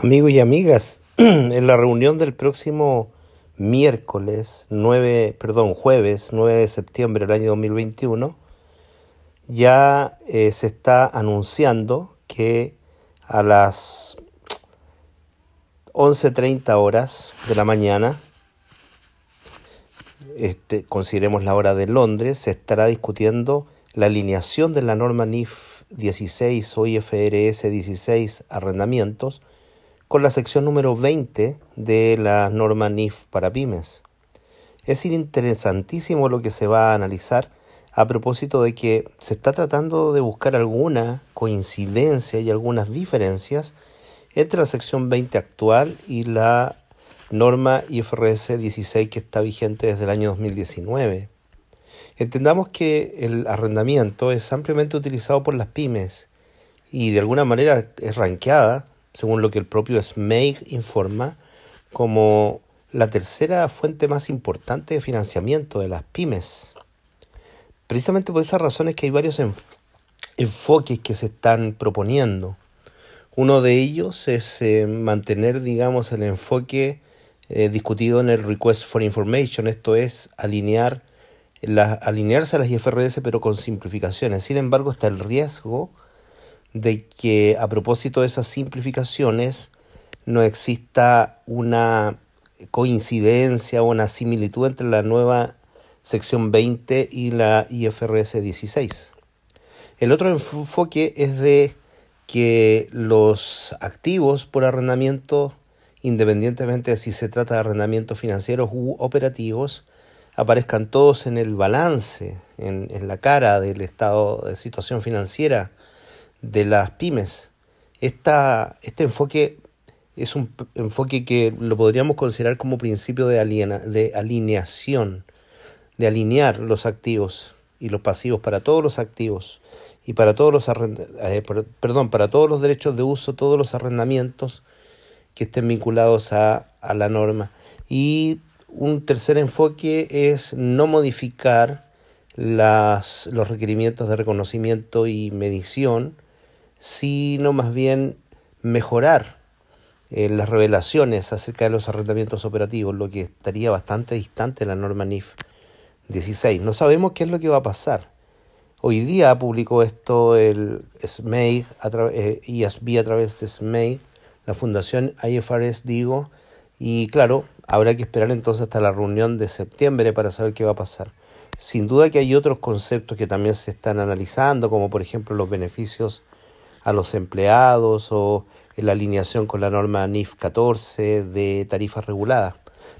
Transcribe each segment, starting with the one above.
Amigos y amigas, en la reunión del próximo miércoles 9, perdón, jueves 9 de septiembre del año 2021, ya eh, se está anunciando que a las 11.30 horas de la mañana, este, consideremos la hora de Londres, se estará discutiendo la alineación de la norma NIF 16 o IFRS 16 arrendamientos con la sección número 20 de la norma NIF para pymes. Es interesantísimo lo que se va a analizar a propósito de que se está tratando de buscar alguna coincidencia y algunas diferencias entre la sección 20 actual y la norma IFRS 16 que está vigente desde el año 2019. Entendamos que el arrendamiento es ampliamente utilizado por las pymes y de alguna manera es ranqueada según lo que el propio SMEIG informa, como la tercera fuente más importante de financiamiento de las pymes. Precisamente por esas razones que hay varios enfoques que se están proponiendo. Uno de ellos es eh, mantener, digamos, el enfoque eh, discutido en el Request for Information, esto es alinear alinearse a las IFRS pero con simplificaciones. Sin embargo, está el riesgo de que a propósito de esas simplificaciones no exista una coincidencia o una similitud entre la nueva sección 20 y la IFRS 16. El otro enfoque es de que los activos por arrendamiento, independientemente de si se trata de arrendamientos financieros u operativos, aparezcan todos en el balance, en, en la cara del estado de situación financiera de las pymes. Esta, este enfoque es un enfoque que lo podríamos considerar como principio de, aliena, de alineación, de alinear los activos y los pasivos para todos los activos y para todos los eh, perdón, para todos los derechos de uso, todos los arrendamientos que estén vinculados a, a la norma. Y un tercer enfoque es no modificar las, los requerimientos de reconocimiento y medición sino más bien mejorar eh, las revelaciones acerca de los arrendamientos operativos, lo que estaría bastante distante de la norma NIF 16. No sabemos qué es lo que va a pasar. Hoy día publicó esto el SMEI, a eh, a través de SMEI, la fundación IFRS, digo, y claro, habrá que esperar entonces hasta la reunión de septiembre para saber qué va a pasar. Sin duda que hay otros conceptos que también se están analizando, como por ejemplo los beneficios a los empleados o en la alineación con la norma NIF 14 de tarifas reguladas.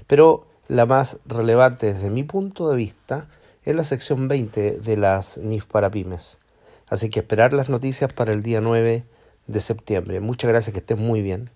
Pero la más relevante desde mi punto de vista es la sección 20 de las NIF para pymes. Así que esperar las noticias para el día 9 de septiembre. Muchas gracias, que estén muy bien.